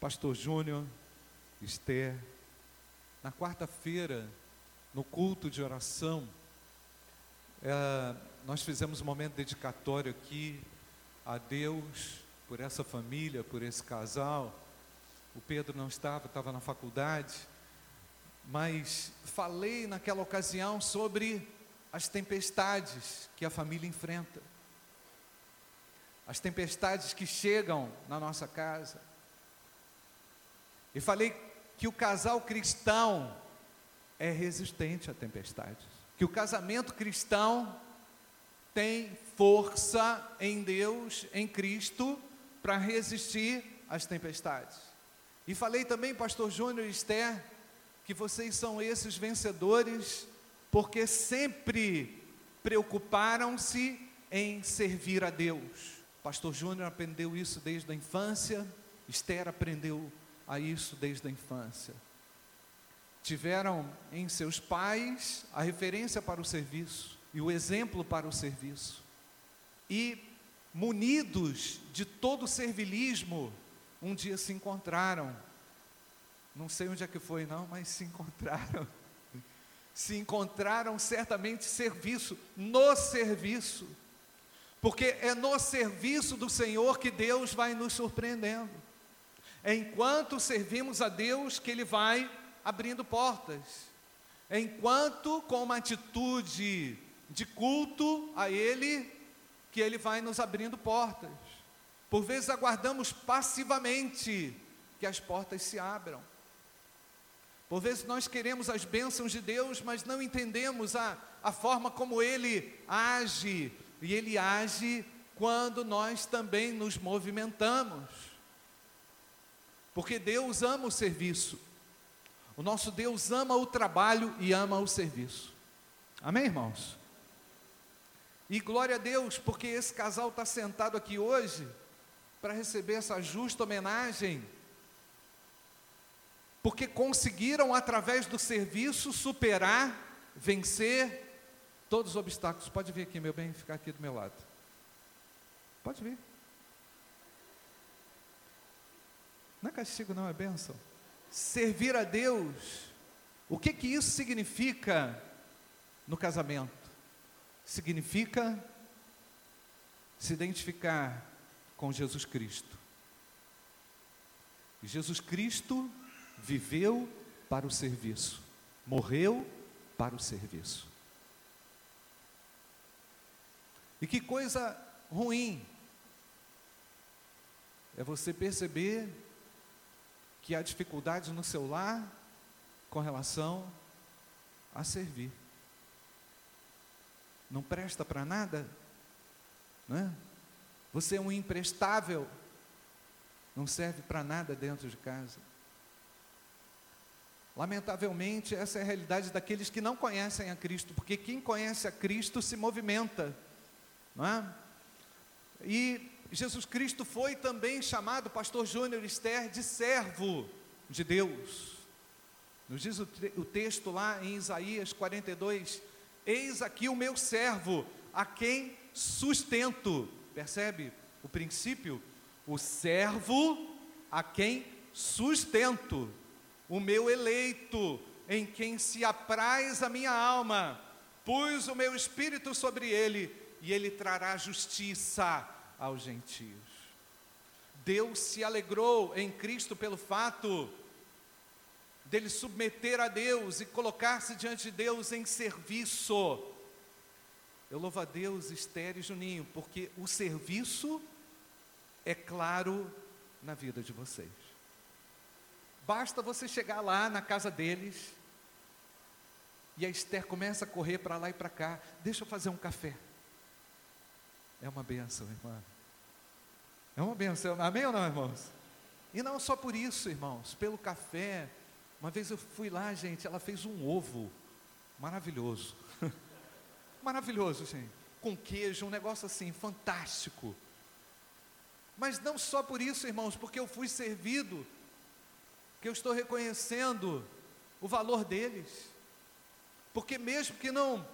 Pastor Júnior, Esther, na quarta-feira, no culto de oração, é, nós fizemos um momento dedicatório aqui a Deus por essa família, por esse casal. O Pedro não estava, estava na faculdade, mas falei naquela ocasião sobre as tempestades que a família enfrenta, as tempestades que chegam na nossa casa. E falei que o casal cristão é resistente a tempestades, que o casamento cristão tem força em Deus, em Cristo, para resistir às tempestades. E falei também, pastor Júnior e Esther, que vocês são esses vencedores, porque sempre preocuparam-se em servir a Deus. Pastor Júnior aprendeu isso desde a infância, Esther aprendeu a isso desde a infância. Tiveram em seus pais a referência para o serviço e o exemplo para o serviço. E munidos de todo o servilismo, um dia se encontraram. Não sei onde é que foi, não, mas se encontraram. Se encontraram certamente serviço, no serviço. Porque é no serviço do Senhor que Deus vai nos surpreendendo. É enquanto servimos a Deus que Ele vai abrindo portas. É enquanto, com uma atitude de culto a Ele, que Ele vai nos abrindo portas. Por vezes aguardamos passivamente que as portas se abram. Por vezes nós queremos as bênçãos de Deus, mas não entendemos a, a forma como Ele age. E Ele age quando nós também nos movimentamos. Porque Deus ama o serviço. O nosso Deus ama o trabalho e ama o serviço. Amém, irmãos? E glória a Deus, porque esse casal está sentado aqui hoje para receber essa justa homenagem, porque conseguiram, através do serviço, superar, vencer todos os obstáculos. Pode vir aqui, meu bem, ficar aqui do meu lado. Pode vir. Não é castigo, não, é bênção. Servir a Deus, o que que isso significa no casamento? significa se identificar com Jesus Cristo. Jesus Cristo viveu para o serviço, morreu para o serviço. E que coisa ruim é você perceber que há dificuldades no seu lar com relação a servir não presta para nada, né? você é um imprestável, não serve para nada dentro de casa. Lamentavelmente, essa é a realidade daqueles que não conhecem a Cristo, porque quem conhece a Cristo se movimenta, não é? E Jesus Cristo foi também chamado, pastor Júnior Esther, de servo de Deus. Nos diz o, o texto lá em Isaías 42, Eis aqui o meu servo, a quem sustento. Percebe o princípio? O servo a quem sustento, o meu eleito, em quem se apraz a minha alma. Pus o meu espírito sobre ele, e ele trará justiça aos gentios. Deus se alegrou em Cristo pelo fato dele submeter a Deus e colocar-se diante de Deus em serviço. Eu louvo a Deus, Esther e Juninho, porque o serviço é claro na vida de vocês. Basta você chegar lá na casa deles e a Esther começa a correr para lá e para cá. Deixa eu fazer um café. É uma benção, irmã. É uma benção. Amém ou não, irmãos? E não só por isso, irmãos, pelo café, uma vez eu fui lá, gente, ela fez um ovo maravilhoso. maravilhoso, gente. Com queijo, um negócio assim, fantástico. Mas não só por isso, irmãos, porque eu fui servido, que eu estou reconhecendo o valor deles. Porque mesmo que não,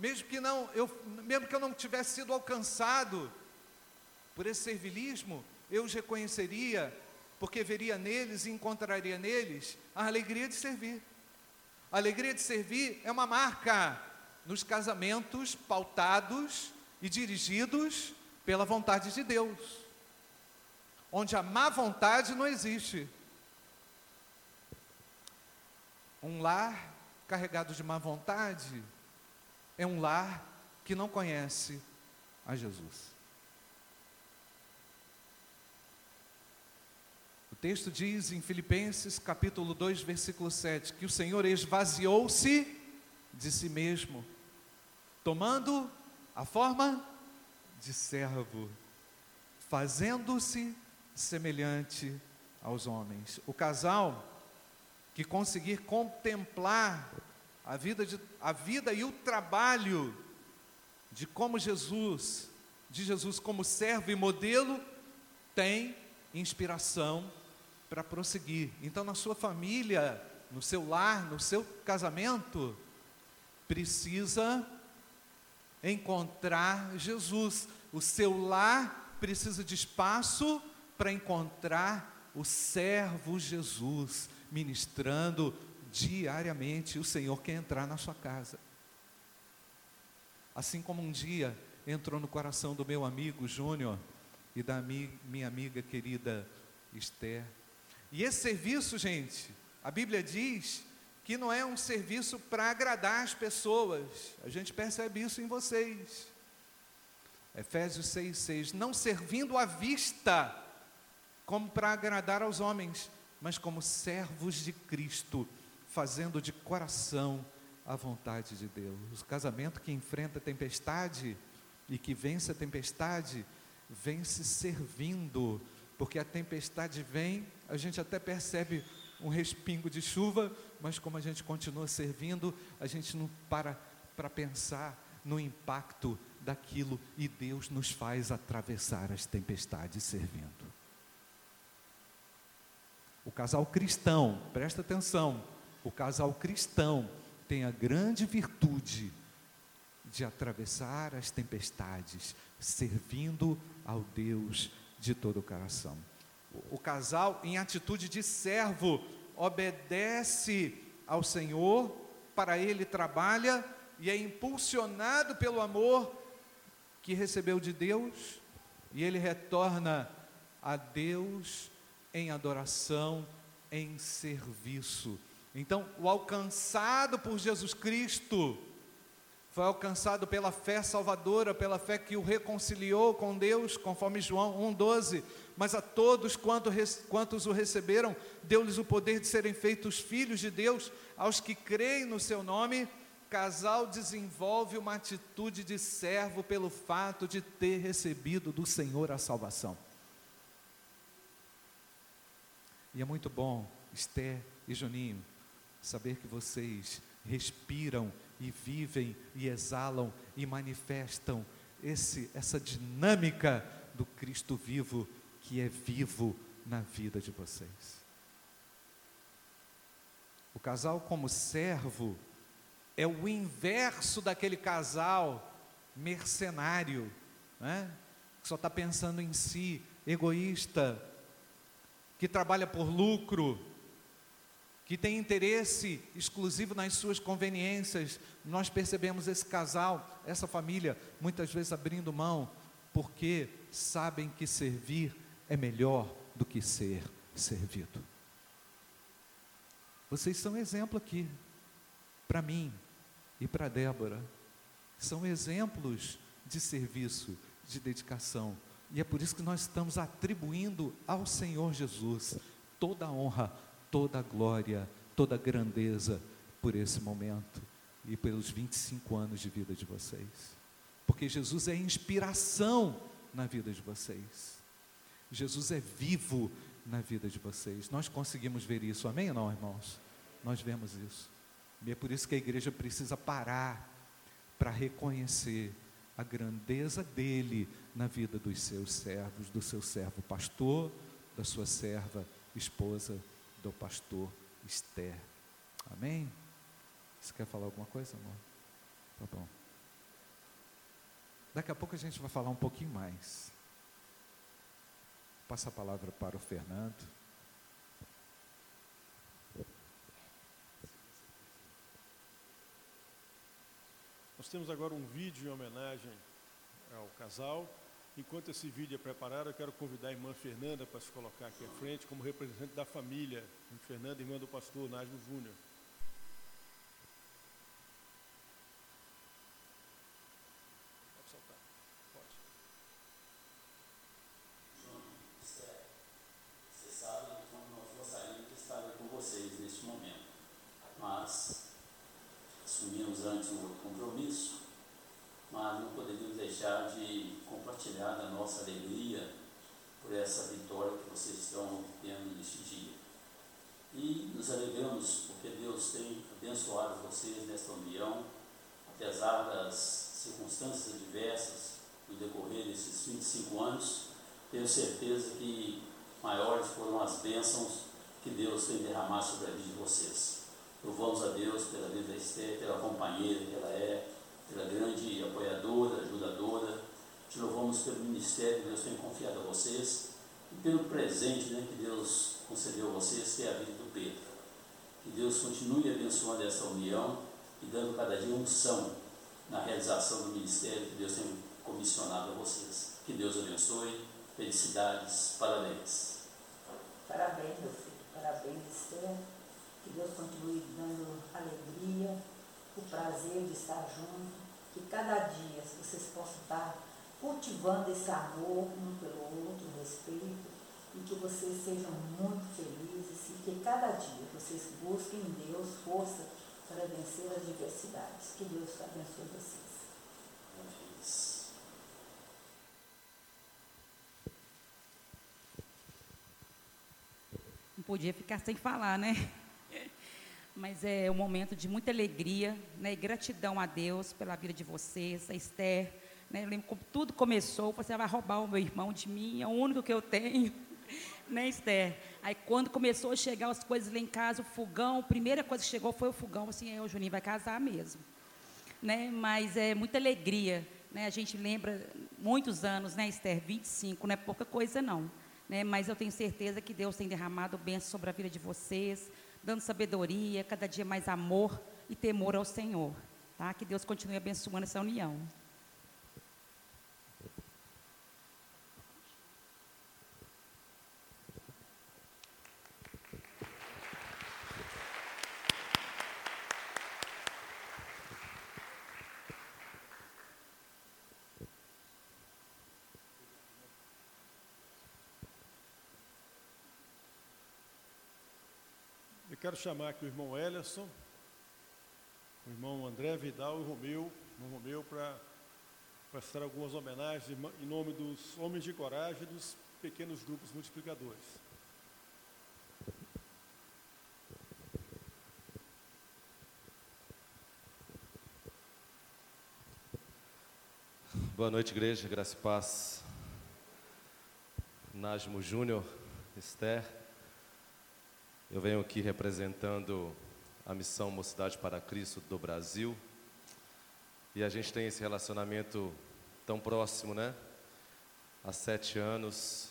mesmo que não, eu, mesmo que eu não tivesse sido alcançado por esse servilismo, eu os reconheceria porque veria neles e encontraria neles a alegria de servir. A alegria de servir é uma marca nos casamentos pautados e dirigidos pela vontade de Deus, onde a má vontade não existe. Um lar carregado de má vontade é um lar que não conhece a Jesus. O texto diz em Filipenses capítulo 2, versículo 7, que o Senhor esvaziou-se de si mesmo, tomando a forma de servo, fazendo-se semelhante aos homens. O casal que conseguir contemplar a vida, de, a vida e o trabalho de como Jesus, de Jesus como servo e modelo, tem inspiração para prosseguir. Então, na sua família, no seu lar, no seu casamento, precisa encontrar Jesus. O seu lar precisa de espaço para encontrar o servo Jesus, ministrando diariamente. O Senhor quer entrar na sua casa. Assim como um dia entrou no coração do meu amigo Júnior e da minha amiga querida Esther. E esse serviço, gente, a Bíblia diz que não é um serviço para agradar as pessoas. A gente percebe isso em vocês. Efésios 6,6. Não servindo à vista, como para agradar aos homens, mas como servos de Cristo, fazendo de coração a vontade de Deus. O casamento que enfrenta tempestade e que vence a tempestade, vence servindo, porque a tempestade vem, a gente até percebe um respingo de chuva, mas como a gente continua servindo, a gente não para para pensar no impacto daquilo e Deus nos faz atravessar as tempestades servindo. O casal cristão, presta atenção, o casal cristão tem a grande virtude de atravessar as tempestades, servindo ao Deus de todo o coração. O, casal, em atitude de servo, obedece ao Senhor, para ele trabalha e é impulsionado pelo amor que recebeu de Deus, e ele retorna a Deus em adoração, em serviço. Então, o alcançado por Jesus Cristo foi alcançado pela fé salvadora, pela fé que o reconciliou com Deus, conforme João 1,12. Mas a todos quantos o receberam, deu-lhes o poder de serem feitos filhos de Deus, aos que creem no seu nome. Casal desenvolve uma atitude de servo pelo fato de ter recebido do Senhor a salvação. E é muito bom, Esther e Juninho, saber que vocês respiram e vivem e exalam e manifestam esse, essa dinâmica do Cristo vivo que é vivo na vida de vocês. O casal como servo é o inverso daquele casal mercenário, né? que só está pensando em si, egoísta, que trabalha por lucro, que tem interesse exclusivo nas suas conveniências. Nós percebemos esse casal, essa família, muitas vezes abrindo mão, porque sabem que servir é melhor do que ser servido. Vocês são exemplo aqui, para mim e para Débora. São exemplos de serviço, de dedicação. E é por isso que nós estamos atribuindo ao Senhor Jesus toda a honra, toda a glória, toda a grandeza por esse momento e pelos 25 anos de vida de vocês. Porque Jesus é inspiração na vida de vocês. Jesus é vivo na vida de vocês. Nós conseguimos ver isso, amém ou não, irmãos? Nós vemos isso. E é por isso que a igreja precisa parar para reconhecer a grandeza dele na vida dos seus servos, do seu servo pastor, da sua serva esposa do pastor Esther. Amém? Você quer falar alguma coisa, amor? Tá bom. Daqui a pouco a gente vai falar um pouquinho mais. Passa a palavra para o Fernando. Nós temos agora um vídeo em homenagem ao casal. Enquanto esse vídeo é preparado, eu quero convidar a irmã Fernanda para se colocar aqui à frente como representante da família. Fernanda, irmã do pastor Nájimo Júnior. Pode soltar. Pode. Você sabe como nós gostaríamos de estar com vocês neste momento, mas assumimos antes um outro compromisso, mas não poderíamos deixar de compartilhar da nossa alegria por essa vitória que vocês estão tendo neste dia. E nos alegramos porque Deus tem abençoado vocês nesta união, apesar das circunstâncias adversas no decorrer desses 25 anos. Tenho certeza que maiores foram as bênçãos que Deus tem derramado sobre a vida de vocês. Louvamos a Deus pela vida da Esther, pela companheira que ela é, pela grande apoiadora, ajudadora. Te louvamos pelo ministério que Deus tem confiado a vocês e pelo presente né, que Deus concedeu a vocês, que é a vida do Pedro. Que Deus continue abençoando essa união e dando cada dia unção na realização do ministério que Deus tem comissionado a vocês. Que Deus abençoe. Felicidades, parabéns. Parabéns, meu filho. Parabéns, Esther. Que Deus continue dando alegria, o prazer de estar junto. Que cada dia vocês possam estar cultivando esse amor um pelo outro, respeito, e que vocês sejam muito felizes e que cada dia vocês busquem em Deus força para vencer as diversidades. Que Deus abençoe vocês. Parabéns. Não podia ficar sem falar, né? Mas é um momento de muita alegria né? e gratidão a Deus pela vida de vocês, a Esther. Né? Eu lembro como tudo começou, você vai roubar o meu irmão de mim, é o único que eu tenho. Né, Esther? Aí quando começou a chegar as coisas lá em casa, o fogão, a primeira coisa que chegou foi o fogão, assim, é, o Juninho vai casar mesmo. Né? Mas é muita alegria, né? A gente lembra muitos anos, né, Esther? 25, não é pouca coisa não, né? Mas eu tenho certeza que Deus tem derramado bênção sobre a vida de vocês, dando sabedoria, cada dia mais amor e temor ao Senhor, tá? Que Deus continue abençoando essa união. Quero chamar aqui o irmão Ellerson, o irmão André Vidal e o Romeu, o Romeu para prestar algumas homenagens em nome dos homens de coragem e dos pequenos grupos multiplicadores. Boa noite, igreja, graça e paz. Najmo Júnior, Esther. Eu venho aqui representando a missão Mocidade para Cristo do Brasil. E a gente tem esse relacionamento tão próximo, né? Há sete anos,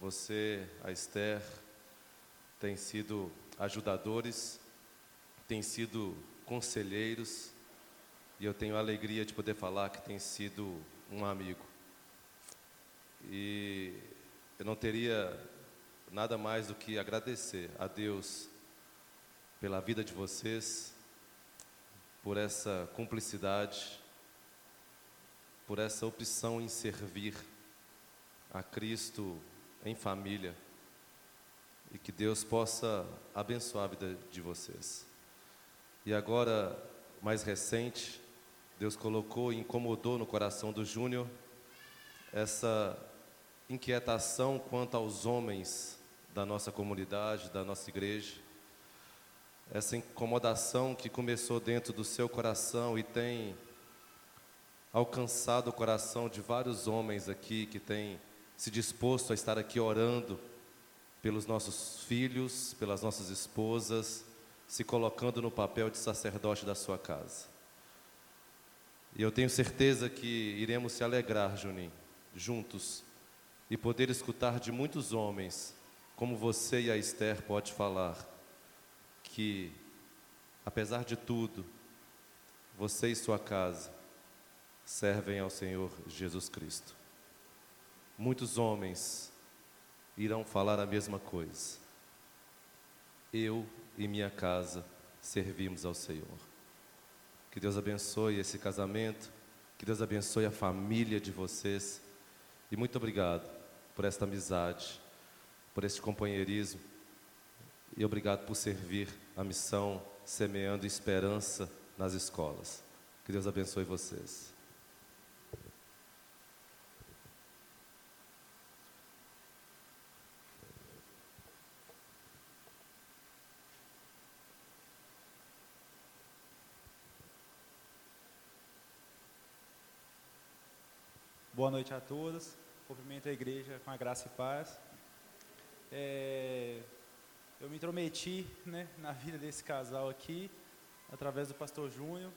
você, a Esther, têm sido ajudadores, têm sido conselheiros, e eu tenho a alegria de poder falar que tem sido um amigo. E eu não teria nada mais do que agradecer a Deus pela vida de vocês, por essa cumplicidade, por essa opção em servir a Cristo em família. E que Deus possa abençoar a vida de vocês. E agora, mais recente, Deus colocou e incomodou no coração do Júnior essa inquietação quanto aos homens da nossa comunidade, da nossa igreja. Essa incomodação que começou dentro do seu coração e tem alcançado o coração de vários homens aqui que têm se disposto a estar aqui orando pelos nossos filhos, pelas nossas esposas, se colocando no papel de sacerdote da sua casa. E eu tenho certeza que iremos se alegrar, Juninho, juntos, e poder escutar de muitos homens, como você e a Esther pode falar, que, apesar de tudo, você e sua casa servem ao Senhor Jesus Cristo. Muitos homens irão falar a mesma coisa. Eu e minha casa servimos ao Senhor. Que Deus abençoe esse casamento, que Deus abençoe a família de vocês. E muito obrigado por esta amizade, por este companheirismo. E obrigado por servir a missão semeando esperança nas escolas. Que Deus abençoe vocês. Boa noite a todos. Cumprimento a igreja com a graça e paz. É, eu me intrometi né, na vida desse casal aqui, através do pastor Júnior,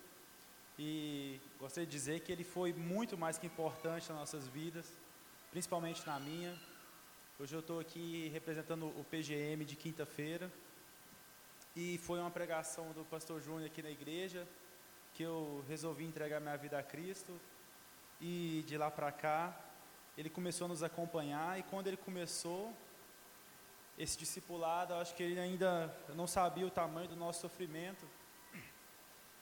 e gostaria de dizer que ele foi muito mais que importante nas nossas vidas, principalmente na minha. Hoje eu estou aqui representando o PGM de quinta-feira, e foi uma pregação do pastor Júnior aqui na igreja, que eu resolvi entregar minha vida a Cristo, e de lá para cá, ele começou a nos acompanhar, e quando ele começou esse discipulado, eu acho que ele ainda não sabia o tamanho do nosso sofrimento,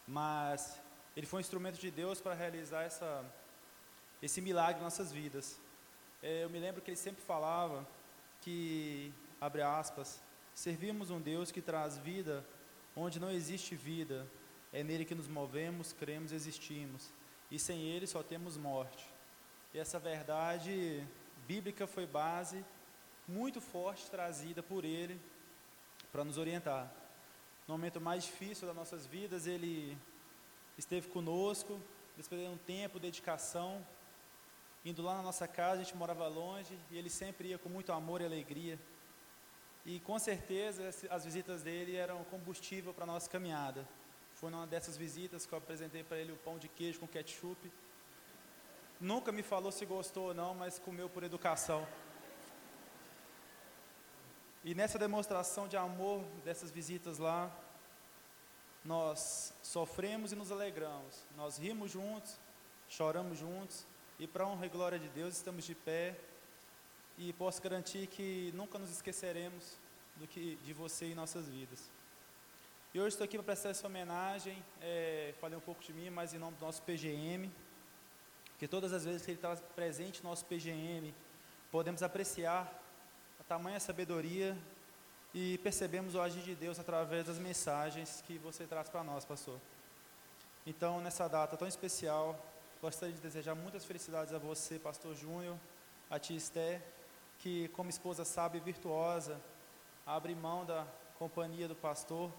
mas ele foi um instrumento de Deus para realizar essa, esse milagre em nossas vidas. É, eu me lembro que ele sempre falava que, abre aspas, servimos um Deus que traz vida onde não existe vida, é nele que nos movemos, cremos, existimos e sem ele só temos morte. E essa verdade bíblica foi base muito forte trazida por ele para nos orientar. No momento mais difícil das nossas vidas, ele esteve conosco, depois um tempo, dedicação, indo lá na nossa casa, a gente morava longe, e ele sempre ia com muito amor e alegria. E com certeza as visitas dele eram combustível para a nossa caminhada. Foi numa dessas visitas que eu apresentei para ele o pão de queijo com ketchup. Nunca me falou se gostou ou não, mas comeu por educação. E nessa demonstração de amor dessas visitas lá, nós sofremos e nos alegramos. Nós rimos juntos, choramos juntos, e para honra e glória de Deus estamos de pé. E posso garantir que nunca nos esqueceremos do que de você em nossas vidas. E hoje estou aqui para prestar essa homenagem, é, falei um pouco de mim, mas em nome do nosso PGM, que todas as vezes que ele está presente no nosso PGM, podemos apreciar tamanha sabedoria e percebemos o agir de Deus através das mensagens que você traz para nós, pastor. Então, nessa data tão especial, gostaria de desejar muitas felicidades a você, pastor Júnior, a tia Esté, que como esposa sábia e virtuosa, abre mão da companhia do pastor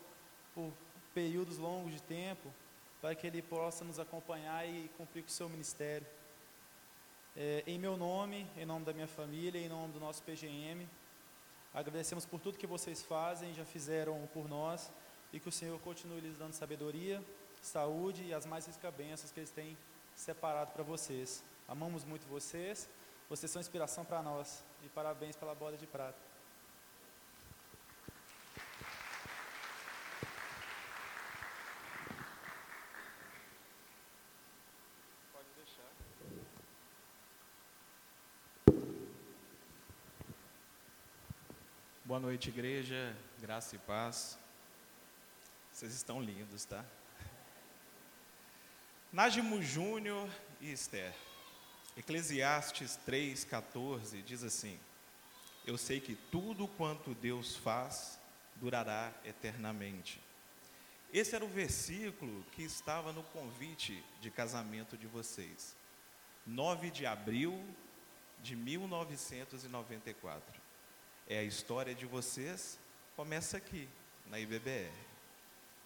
por períodos longos de tempo, para que ele possa nos acompanhar e cumprir com o seu ministério. É, em meu nome, em nome da minha família, em nome do nosso PGM, agradecemos por tudo que vocês fazem, já fizeram por nós, e que o Senhor continue lhes dando sabedoria, saúde e as mais ricas bênçãos que eles têm separado para vocês. Amamos muito vocês, vocês são inspiração para nós, e parabéns pela boda de prata. Boa noite, igreja, graça e paz. Vocês estão lindos, tá? Nájimo Júnior e Esther. Eclesiastes 3,14 diz assim: Eu sei que tudo quanto Deus faz durará eternamente. Esse era o versículo que estava no convite de casamento de vocês. 9 de abril de 1994 é a história de vocês, começa aqui, na IBBR.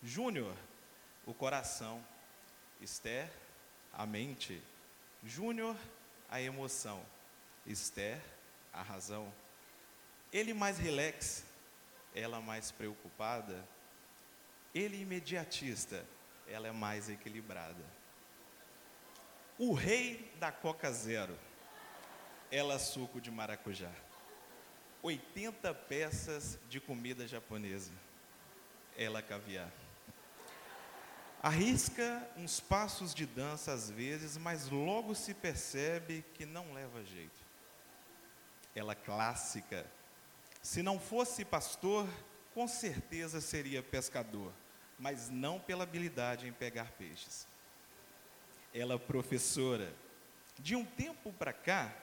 Júnior, o coração. Esther, a mente. Júnior, a emoção. Esther, a razão. Ele mais relax, ela mais preocupada. Ele imediatista, ela é mais equilibrada. O rei da Coca Zero, ela suco de maracujá. 80 peças de comida japonesa. Ela caviar. Arrisca uns passos de dança às vezes, mas logo se percebe que não leva jeito. Ela clássica. Se não fosse pastor, com certeza seria pescador, mas não pela habilidade em pegar peixes. Ela professora. De um tempo para cá,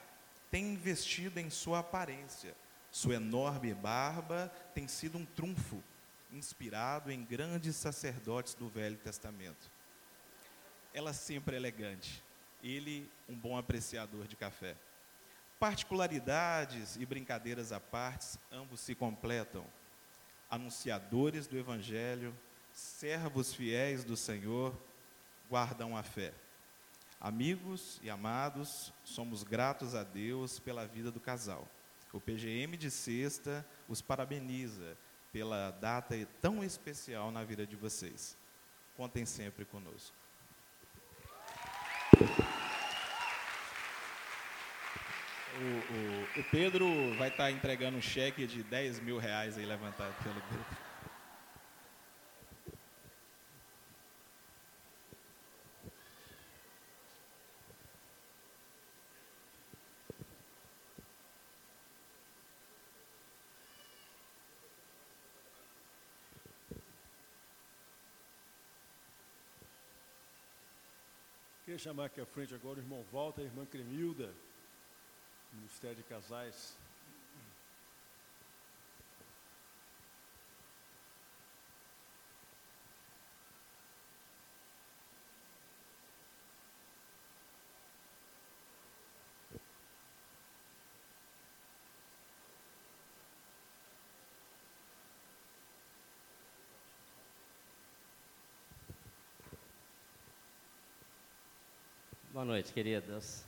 tem investido em sua aparência. Sua enorme barba tem sido um trunfo inspirado em grandes sacerdotes do Velho Testamento. Ela sempre elegante, ele um bom apreciador de café. Particularidades e brincadeiras à parte, ambos se completam. Anunciadores do Evangelho, servos fiéis do Senhor, guardam a fé. Amigos e amados, somos gratos a Deus pela vida do casal. O PGM de sexta os parabeniza pela data tão especial na vida de vocês. Contem sempre conosco. O, o, o Pedro vai estar entregando um cheque de 10 mil reais aí levantado pelo Pedro. Queria chamar aqui à frente agora o irmão Walter a irmã Cremilda, Ministério de Casais. Boa noite, queridos.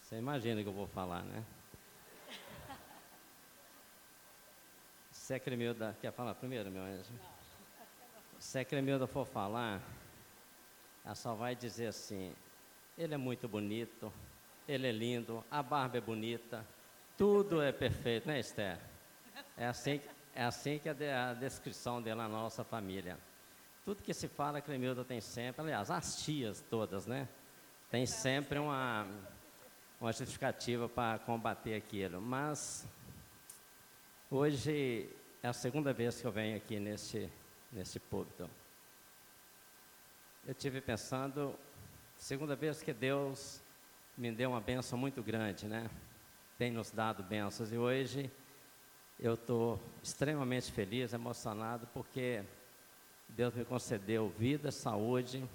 Você imagina o que eu vou falar, né? Se a Cremilda. Quer falar primeiro, meu anjo? Se a Cremilda for falar, ela só vai dizer assim: ele é muito bonito, ele é lindo, a barba é bonita, tudo é perfeito, né, Esther? É assim, é assim que é a descrição dela na nossa família. Tudo que se fala, a Cremilda tem sempre, aliás, as tias todas, né? Tem sempre uma, uma justificativa para combater aquilo. Mas hoje é a segunda vez que eu venho aqui nesse, nesse púlpito. Eu tive pensando, segunda vez que Deus me deu uma benção muito grande, né? Tem nos dado bênçãos e hoje eu estou extremamente feliz, emocionado, porque Deus me concedeu vida, saúde,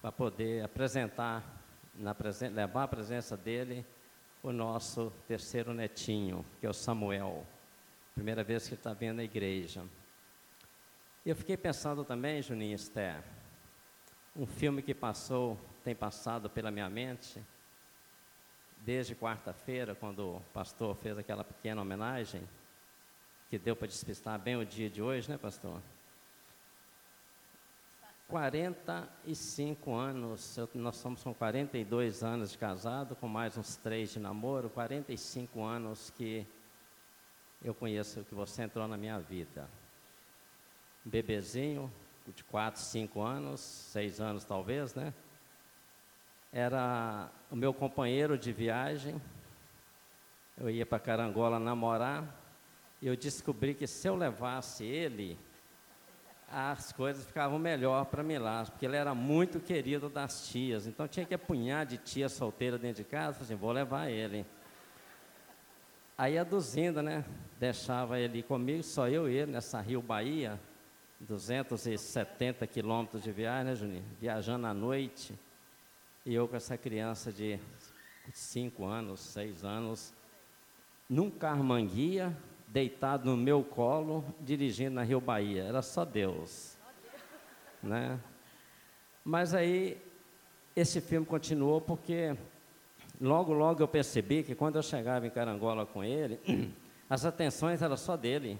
para poder apresentar, presen levar à presença dele o nosso terceiro netinho, que é o Samuel. Primeira vez que ele está vindo à igreja. E eu fiquei pensando também, Juninho Esther, um filme que passou, tem passado pela minha mente, desde quarta-feira, quando o pastor fez aquela pequena homenagem, que deu para despistar bem o dia de hoje, né, pastor? 45 anos, eu, nós somos com 42 anos de casado, com mais uns três de namoro, 45 anos que eu conheço que você entrou na minha vida. Bebezinho, de 4, 5 anos, 6 anos talvez, né? Era o meu companheiro de viagem. Eu ia para Carangola namorar e eu descobri que se eu levasse ele, as coisas ficavam melhor para lá, porque ele era muito querido das tias. Então tinha que apunhar de tia solteira dentro de casa, assim, vou levar ele. Aí a Duzinda, né, deixava ele comigo, só eu e ele, nessa Rio Bahia, 270 quilômetros de viagem, né, Juninho? Viajando à noite. E eu com essa criança de 5 anos, 6 anos, num carro manguia, deitado no meu colo, dirigindo na Rio Bahia. Era só Deus. Né? Mas aí, esse filme continuou porque logo, logo eu percebi que quando eu chegava em Carangola com ele, as atenções eram só dele.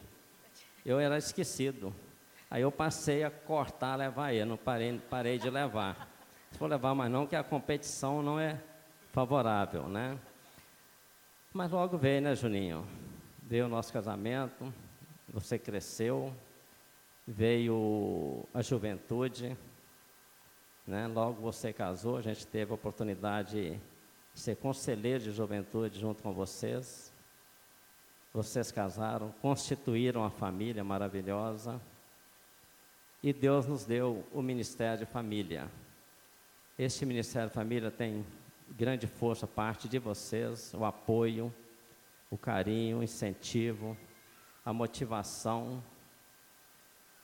Eu era esquecido. Aí eu passei a cortar, levar ele, não parei, parei de levar. Se for levar mais não, que a competição não é favorável, né? Mas logo veio, né, Juninho? Veio o nosso casamento, você cresceu, veio a juventude, né? logo você casou, a gente teve a oportunidade de ser conselheiro de juventude junto com vocês. Vocês casaram, constituíram a família maravilhosa e Deus nos deu o Ministério de Família. Este Ministério de Família tem grande força parte de vocês, o apoio, o carinho, o incentivo, a motivação.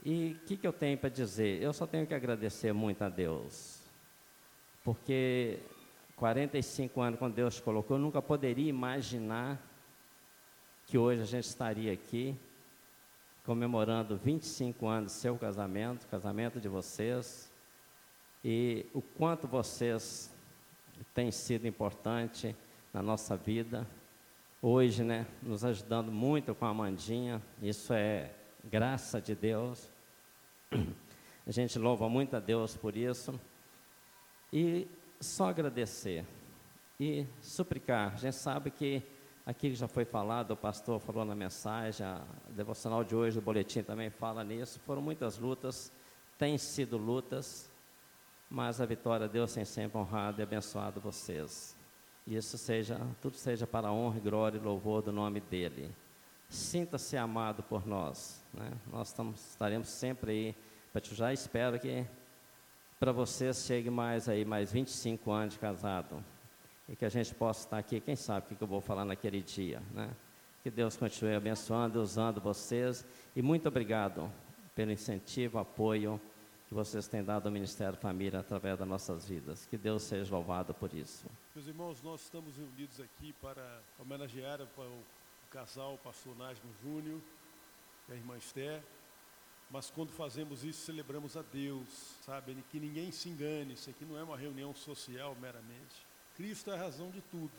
E o que, que eu tenho para dizer? Eu só tenho que agradecer muito a Deus, porque 45 anos, quando Deus colocou, eu nunca poderia imaginar que hoje a gente estaria aqui comemorando 25 anos do seu casamento, casamento de vocês, e o quanto vocês têm sido importante na nossa vida. Hoje, né, nos ajudando muito com a Amandinha, isso é graça de Deus. A gente louva muito a Deus por isso. E só agradecer e suplicar. A gente sabe que aqui já foi falado, o pastor falou na mensagem, a devocional de hoje, o boletim também fala nisso. Foram muitas lutas, têm sido lutas, mas a vitória Deus tem sempre honrado e abençoado vocês. E isso seja, tudo seja para a honra, glória e louvor do nome dele. Sinta-se amado por nós. Né? Nós estamos, estaremos sempre aí. Para te já espero que para vocês chegue mais aí, mais 25 anos de casado. E que a gente possa estar aqui, quem sabe o que eu vou falar naquele dia, né? Que Deus continue abençoando, usando vocês. E muito obrigado pelo incentivo, apoio que vocês têm dado ao Ministério Família através das nossas vidas. Que Deus seja louvado por isso. Meus irmãos, nós estamos reunidos aqui para homenagear o, casal, o pastor Nasmo Júnior e a irmã Esther. Mas quando fazemos isso, celebramos a Deus, sabe? Que ninguém se engane, isso aqui não é uma reunião social meramente. Cristo é a razão de tudo,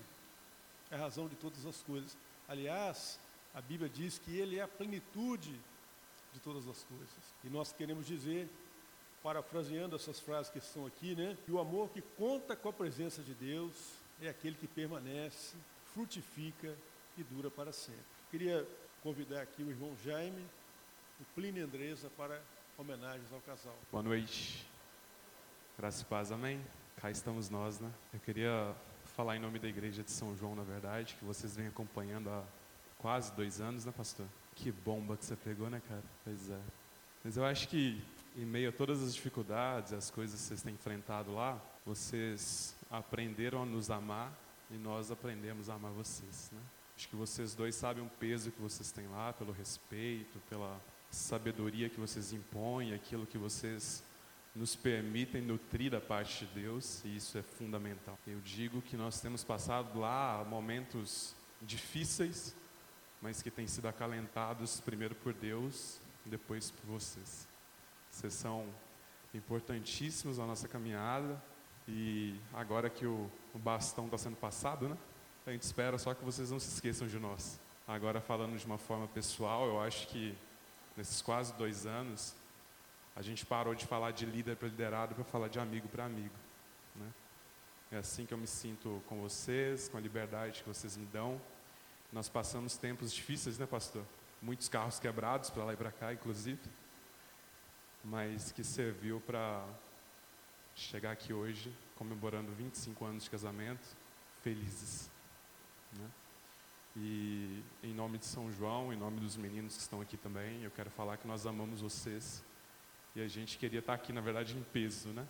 é a razão de todas as coisas. Aliás, a Bíblia diz que Ele é a plenitude de todas as coisas. E nós queremos dizer, parafraseando essas frases que estão aqui, né? Que o amor que conta com a presença de Deus é aquele que permanece, frutifica e dura para sempre. Queria convidar aqui o irmão Jaime o Plínio Andresa para homenagens ao casal. Boa noite. Graças e paz, amém. Cá estamos nós, né? Eu queria falar em nome da igreja de São João, na verdade, que vocês vêm acompanhando há quase dois anos, né, pastor? Que bomba que você pegou, né, cara? Pois é. Mas eu acho que, em meio a todas as dificuldades, as coisas que vocês têm enfrentado lá, vocês aprenderam a nos amar e nós aprendemos a amar vocês, né? Acho que vocês dois sabem o peso que vocês têm lá, pelo respeito, pela sabedoria que vocês impõem, aquilo que vocês nos permitem nutrir da parte de Deus, e isso é fundamental. Eu digo que nós temos passado lá momentos difíceis, mas que têm sido acalentados primeiro por Deus, depois por vocês. Vocês são importantíssimos na nossa caminhada, e agora que o, o bastão está sendo passado, né? A gente espera só que vocês não se esqueçam de nós. Agora, falando de uma forma pessoal, eu acho que nesses quase dois anos, a gente parou de falar de líder para liderado para falar de amigo para amigo. Né? É assim que eu me sinto com vocês, com a liberdade que vocês me dão. Nós passamos tempos difíceis, né, pastor? Muitos carros quebrados para lá e para cá, inclusive. Mas que serviu para chegar aqui hoje, comemorando 25 anos de casamento, felizes. Né? E em nome de São João, em nome dos meninos que estão aqui também, eu quero falar que nós amamos vocês. E a gente queria estar aqui, na verdade, em peso, né?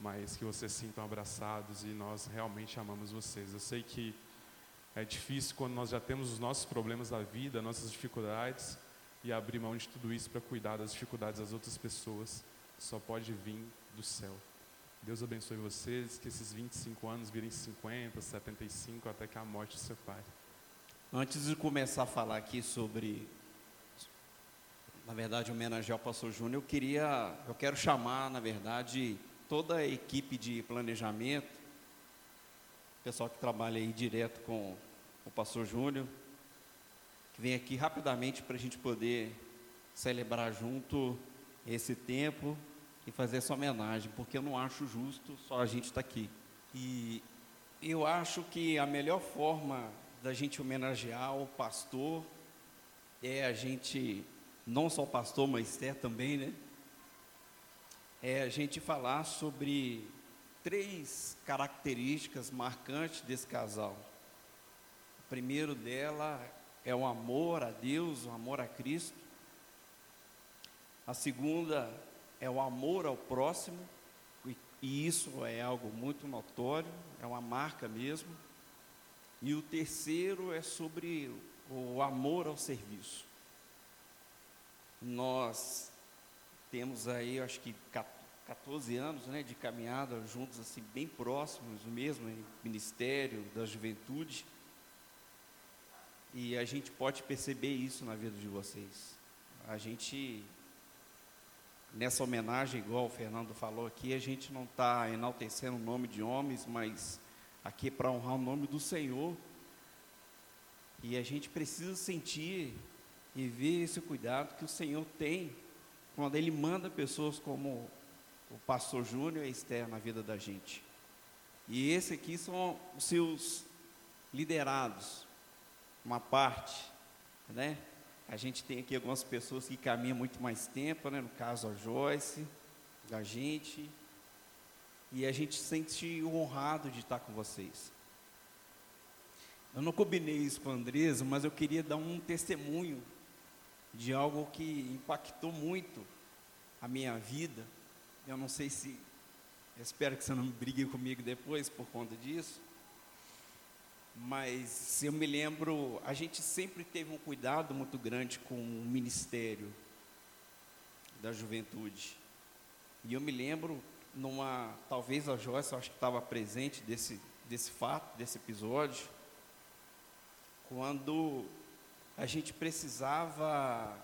Mas que vocês sintam abraçados e nós realmente amamos vocês. Eu sei que é difícil quando nós já temos os nossos problemas da vida, nossas dificuldades, e abrir mão de tudo isso para cuidar das dificuldades das outras pessoas. Só pode vir do céu. Deus abençoe vocês, que esses 25 anos virem 50, 75, até que a morte se separe. Antes de começar a falar aqui sobre, na verdade, homenagear o pastor Júnior, eu queria, eu quero chamar, na verdade, toda a equipe de planejamento, pessoal que trabalha aí direto com o pastor Júnior, que vem aqui rapidamente para a gente poder celebrar junto esse tempo e fazer essa homenagem, porque eu não acho justo só a gente estar tá aqui. E eu acho que a melhor forma da gente homenagear o pastor é a gente, não só o pastor, mas Esther também, né? É a gente falar sobre três características marcantes desse casal. O primeiro dela é o amor a Deus, o amor a Cristo. A segunda é o amor ao próximo, e isso é algo muito notório, é uma marca mesmo. E o terceiro é sobre o amor ao serviço. Nós temos aí, acho que 14 anos né, de caminhada juntos, assim, bem próximos mesmo, em Ministério da Juventude. E a gente pode perceber isso na vida de vocês. A gente, nessa homenagem, igual o Fernando falou aqui, a gente não está enaltecendo o nome de homens, mas aqui é para honrar o nome do Senhor. E a gente precisa sentir e ver esse cuidado que o Senhor tem quando Ele manda pessoas como o pastor Júnior e Esther na vida da gente. E esse aqui são os seus liderados, uma parte, né? A gente tem aqui algumas pessoas que caminham muito mais tempo, né? No caso a Joyce, a gente, e a gente sente honrado de estar com vocês. Eu não combinei isso com a Andresa, mas eu queria dar um testemunho de algo que impactou muito a minha vida eu não sei se. espero que você não brigue comigo depois por conta disso. Mas eu me lembro, a gente sempre teve um cuidado muito grande com o ministério da juventude. E eu me lembro numa, talvez a Joyce, acho que estava presente desse, desse fato, desse episódio, quando a gente precisava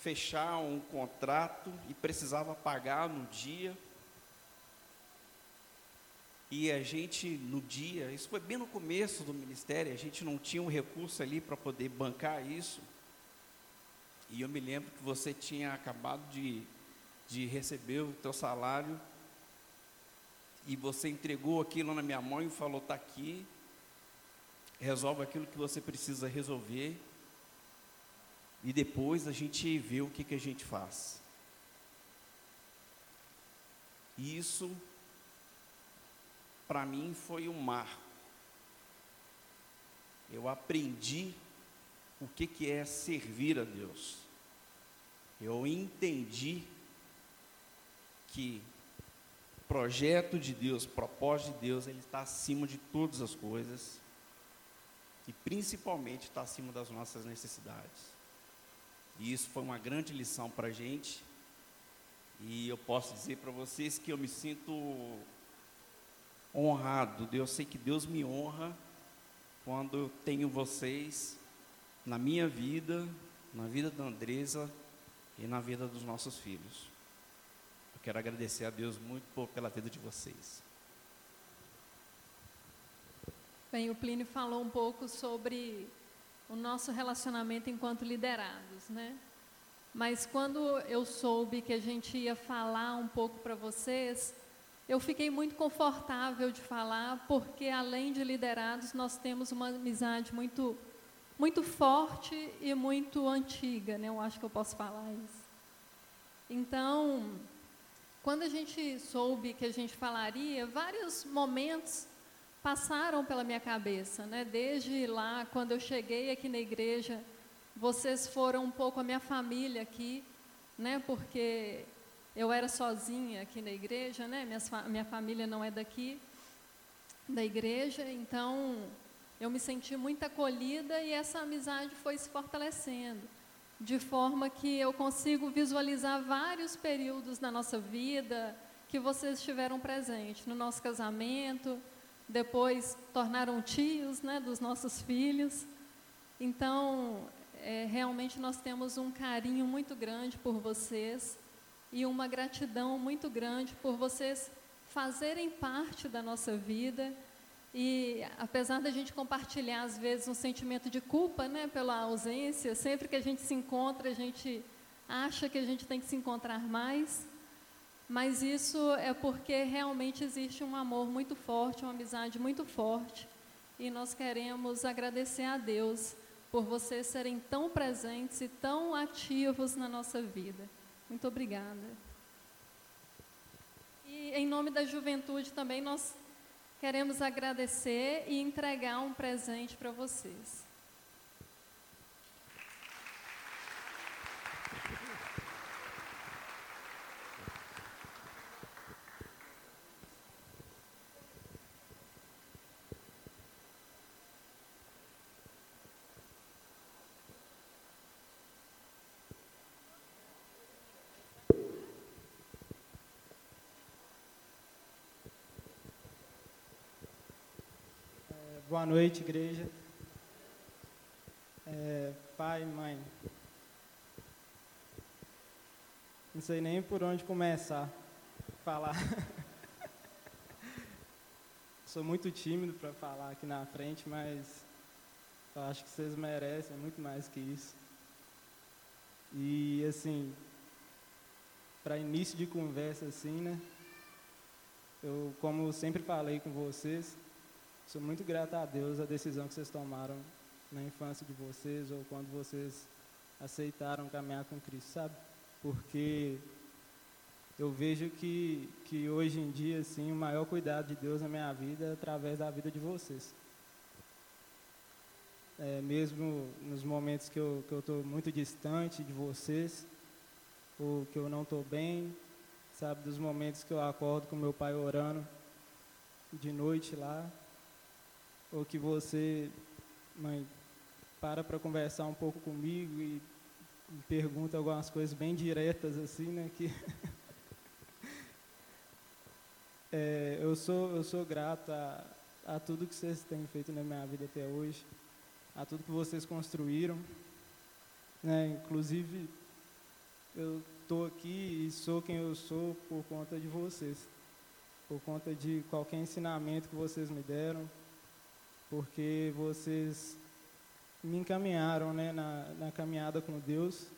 fechar um contrato e precisava pagar no dia. E a gente, no dia, isso foi bem no começo do ministério, a gente não tinha um recurso ali para poder bancar isso. E eu me lembro que você tinha acabado de, de receber o teu salário e você entregou aquilo na minha mão e falou: está aqui, resolve aquilo que você precisa resolver e depois a gente vê o que, que a gente faz. Isso, para mim, foi um marco. Eu aprendi o que, que é servir a Deus. Eu entendi que projeto de Deus, propósito de Deus, ele está acima de todas as coisas e principalmente está acima das nossas necessidades. E isso foi uma grande lição para a gente. E eu posso dizer para vocês que eu me sinto honrado. Eu sei que Deus me honra quando eu tenho vocês na minha vida, na vida da Andresa e na vida dos nossos filhos. Eu quero agradecer a Deus muito por, pela vida de vocês. Bem, o Plínio falou um pouco sobre o nosso relacionamento enquanto liderados, né? Mas quando eu soube que a gente ia falar um pouco para vocês, eu fiquei muito confortável de falar, porque além de liderados, nós temos uma amizade muito muito forte e muito antiga, né? Eu acho que eu posso falar isso. Então, quando a gente soube que a gente falaria, vários momentos passaram pela minha cabeça, né? Desde lá, quando eu cheguei aqui na igreja, vocês foram um pouco a minha família aqui, né? Porque eu era sozinha aqui na igreja, né? Minha, minha família não é daqui, da igreja, então eu me senti muito acolhida e essa amizade foi se fortalecendo, de forma que eu consigo visualizar vários períodos na nossa vida que vocês estiveram presentes, no nosso casamento, depois tornaram tios né, dos nossos filhos. Então, é, realmente nós temos um carinho muito grande por vocês e uma gratidão muito grande por vocês fazerem parte da nossa vida. E apesar da gente compartilhar às vezes um sentimento de culpa, né, pela ausência, sempre que a gente se encontra, a gente acha que a gente tem que se encontrar mais. Mas isso é porque realmente existe um amor muito forte, uma amizade muito forte. E nós queremos agradecer a Deus por vocês serem tão presentes e tão ativos na nossa vida. Muito obrigada. E em nome da juventude também nós queremos agradecer e entregar um presente para vocês. Boa noite, igreja. É, pai, mãe. Não sei nem por onde começar a falar. Sou muito tímido para falar aqui na frente, mas eu acho que vocês merecem muito mais que isso. E assim, para início de conversa assim, né? Eu, como sempre falei com vocês, Sou muito grato a Deus a decisão que vocês tomaram na infância de vocês ou quando vocês aceitaram caminhar com Cristo, sabe? Porque eu vejo que, que hoje em dia, assim, o maior cuidado de Deus na minha vida é através da vida de vocês. É, mesmo nos momentos que eu estou muito distante de vocês, ou que eu não estou bem, sabe, dos momentos que eu acordo com meu pai orando de noite lá, ou que você, mãe, para para conversar um pouco comigo e me pergunta algumas coisas bem diretas assim, né? Que é, eu sou eu sou grato a, a tudo que vocês têm feito na minha vida até hoje, a tudo que vocês construíram, né? Inclusive eu estou aqui e sou quem eu sou por conta de vocês, por conta de qualquer ensinamento que vocês me deram, porque vocês me encaminharam né, na, na caminhada com Deus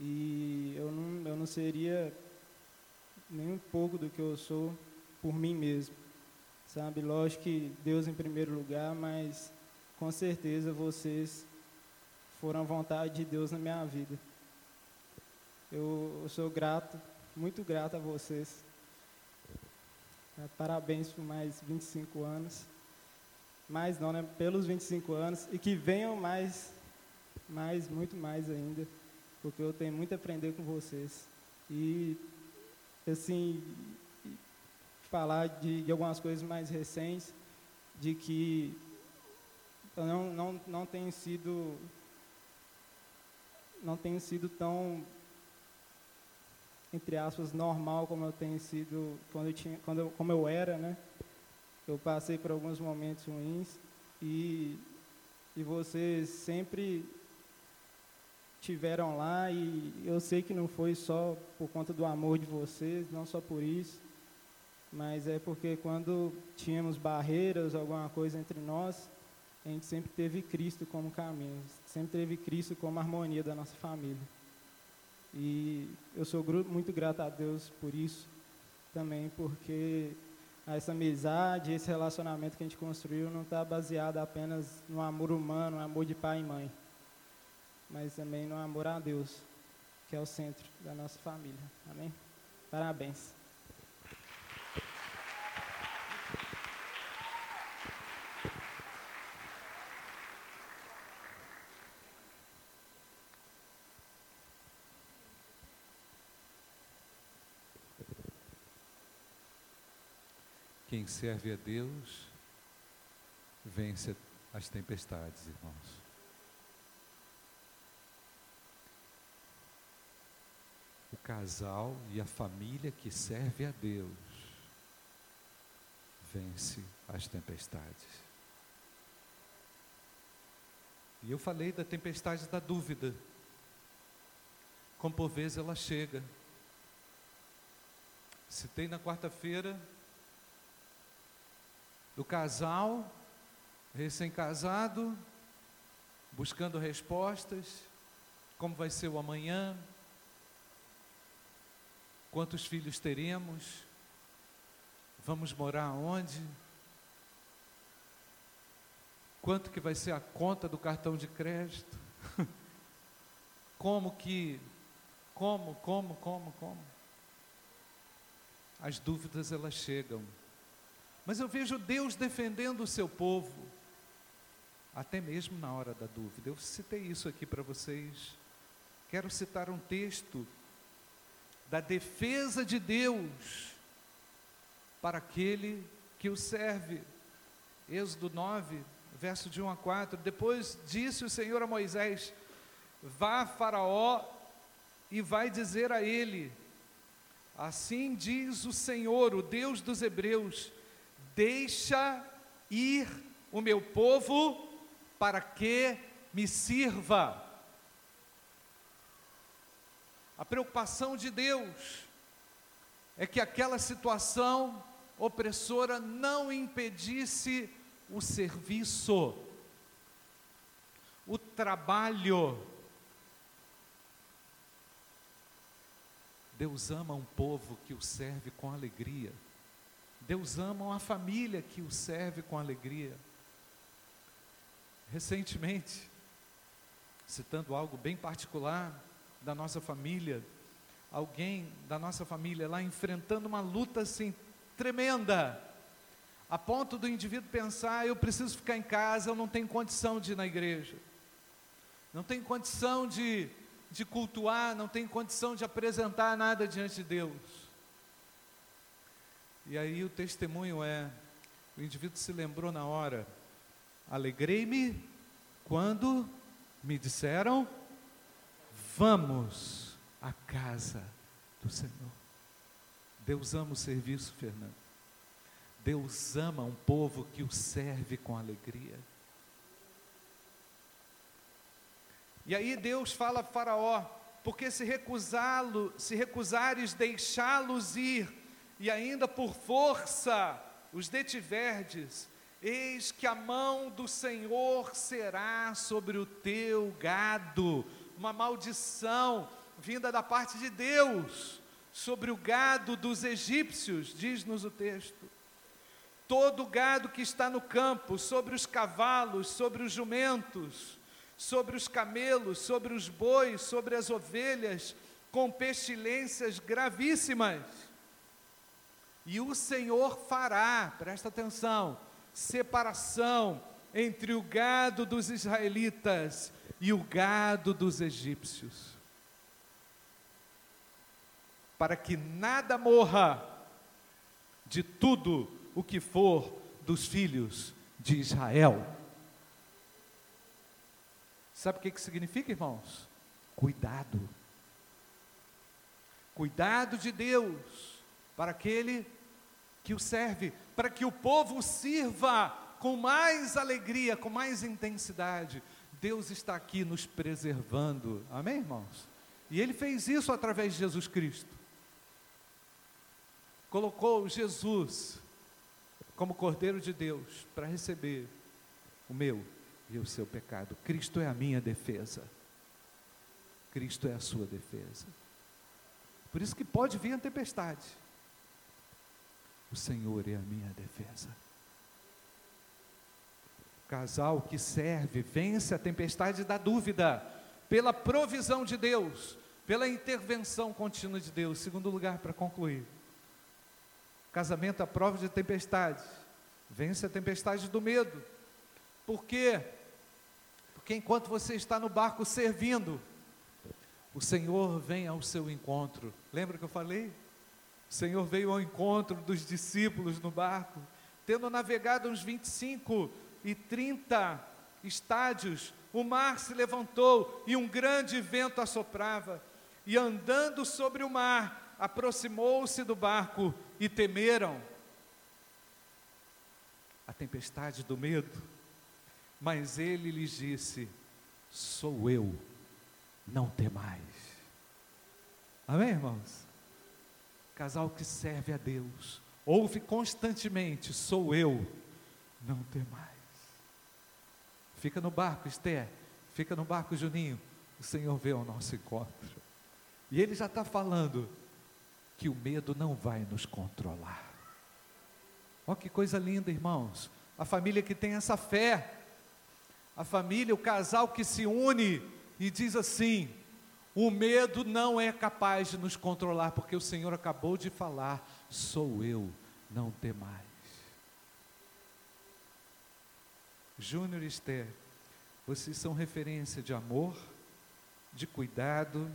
e eu não, eu não seria nem um pouco do que eu sou por mim mesmo, sabe? Lógico que Deus em primeiro lugar, mas com certeza vocês foram a vontade de Deus na minha vida. Eu, eu sou grato, muito grato a vocês. Parabéns por mais 25 anos mais não, né? Pelos 25 anos e que venham mais, mais, muito mais ainda, porque eu tenho muito a aprender com vocês. E, assim, falar de, de algumas coisas mais recentes, de que eu não, não, não tenho sido não tenho sido tão entre aspas normal como eu tenho sido quando eu tinha quando eu, como eu era né eu passei por alguns momentos ruins e, e vocês sempre tiveram lá e eu sei que não foi só por conta do amor de vocês, não só por isso, mas é porque quando tínhamos barreiras, alguma coisa entre nós, a gente sempre teve Cristo como caminho, sempre teve Cristo como harmonia da nossa família. E eu sou muito grato a Deus por isso também, porque essa amizade, esse relacionamento que a gente construiu não está baseado apenas no amor humano, no amor de pai e mãe, mas também no amor a Deus, que é o centro da nossa família. Amém? Parabéns. Quem serve a Deus vence as tempestades, irmãos. O casal e a família que serve a Deus vence as tempestades. E eu falei da tempestade da dúvida. Como por vezes ela chega. Citei na quarta-feira do casal recém-casado, buscando respostas, como vai ser o amanhã, quantos filhos teremos, vamos morar onde? Quanto que vai ser a conta do cartão de crédito? Como que, como, como, como, como? As dúvidas elas chegam. Mas eu vejo Deus defendendo o seu povo, até mesmo na hora da dúvida. Eu citei isso aqui para vocês. Quero citar um texto da defesa de Deus para aquele que o serve. Êxodo 9, verso de 1 a 4. Depois disse o Senhor a Moisés: Vá a Faraó e vai dizer a ele: Assim diz o Senhor, o Deus dos Hebreus: Deixa ir o meu povo para que me sirva. A preocupação de Deus é que aquela situação opressora não impedisse o serviço, o trabalho, Deus ama um povo que o serve com alegria. Deus ama uma família que o serve com alegria. Recentemente, citando algo bem particular da nossa família, alguém da nossa família lá enfrentando uma luta assim tremenda, a ponto do indivíduo pensar: eu preciso ficar em casa, eu não tenho condição de ir na igreja, não tenho condição de de cultuar, não tem condição de apresentar nada diante de Deus. E aí o testemunho é: o indivíduo se lembrou na hora, alegrei-me quando me disseram, vamos à casa do Senhor. Deus ama o serviço, Fernando. Deus ama um povo que o serve com alegria. E aí Deus fala a Faraó: porque se recusá-lo, se recusares deixá-los ir, e ainda por força os detiverdes, eis que a mão do Senhor será sobre o teu gado, uma maldição vinda da parte de Deus sobre o gado dos egípcios, diz-nos o texto. Todo o gado que está no campo, sobre os cavalos, sobre os jumentos, sobre os camelos, sobre os bois, sobre as ovelhas, com pestilências gravíssimas. E o Senhor fará, presta atenção, separação entre o gado dos israelitas e o gado dos egípcios, para que nada morra de tudo o que for dos filhos de Israel. Sabe o que, que significa, irmãos? Cuidado. Cuidado de Deus para aquele que o serve, para que o povo sirva com mais alegria, com mais intensidade. Deus está aqui nos preservando. Amém, irmãos? E ele fez isso através de Jesus Cristo. Colocou Jesus como Cordeiro de Deus para receber o meu e o seu pecado. Cristo é a minha defesa. Cristo é a sua defesa. Por isso que pode vir a tempestade. O Senhor é a minha defesa. Casal que serve vence a tempestade da dúvida pela provisão de Deus, pela intervenção contínua de Deus. Segundo lugar, para concluir. Casamento à prova de tempestade. Vence a tempestade do medo. Por quê? Porque enquanto você está no barco servindo, o Senhor vem ao seu encontro. Lembra que eu falei? O Senhor veio ao encontro dos discípulos no barco, tendo navegado uns 25 e 30 estádios, o mar se levantou e um grande vento assoprava, e andando sobre o mar, aproximou-se do barco e temeram. A tempestade do medo mas ele lhes disse: Sou eu, não temais. Amém, irmãos? Casal que serve a Deus, ouve constantemente: Sou eu, não temais. Fica no barco, Esther, fica no barco, Juninho. O Senhor veio ao nosso encontro. E ele já está falando que o medo não vai nos controlar. Olha que coisa linda, irmãos. A família que tem essa fé A família, o casal que se une e diz assim: o medo não é capaz de nos controlar, porque o Senhor acabou de falar: sou eu, não temais. Júnior e Esther, vocês são referência de amor, de cuidado,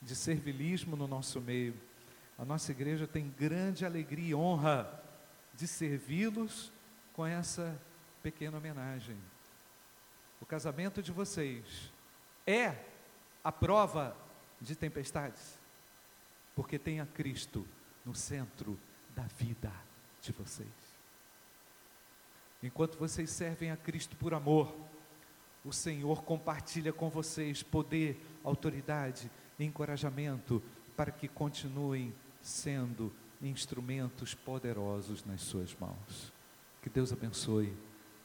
de servilismo no nosso meio. A nossa igreja tem grande alegria e honra de servi-los com essa pequena homenagem. O casamento de vocês é a prova de tempestades, porque tem a Cristo no centro da vida de vocês. Enquanto vocês servem a Cristo por amor, o Senhor compartilha com vocês poder, autoridade e encorajamento para que continuem sendo instrumentos poderosos nas suas mãos. Que Deus abençoe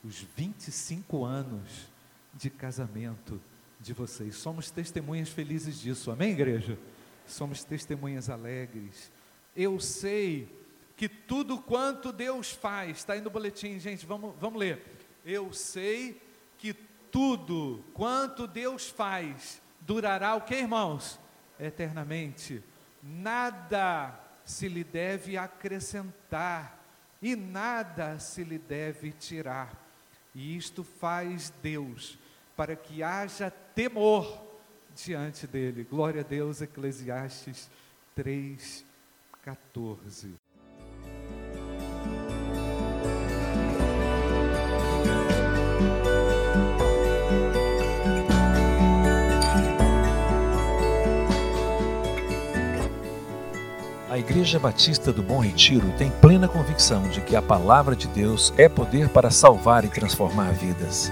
os 25 anos de casamento de vocês. Somos testemunhas felizes disso, amém, igreja? Somos testemunhas alegres. Eu sei que tudo quanto Deus faz, está aí no boletim, gente, vamos, vamos ler. Eu sei que tudo quanto Deus faz durará o que, irmãos? Eternamente. Nada se lhe deve acrescentar e nada se lhe deve tirar. E isto faz Deus para que haja temor diante dele. Glória a Deus, Eclesiastes 3, 14. A Igreja Batista do Bom Retiro tem plena convicção de que a palavra de Deus é poder para salvar e transformar vidas.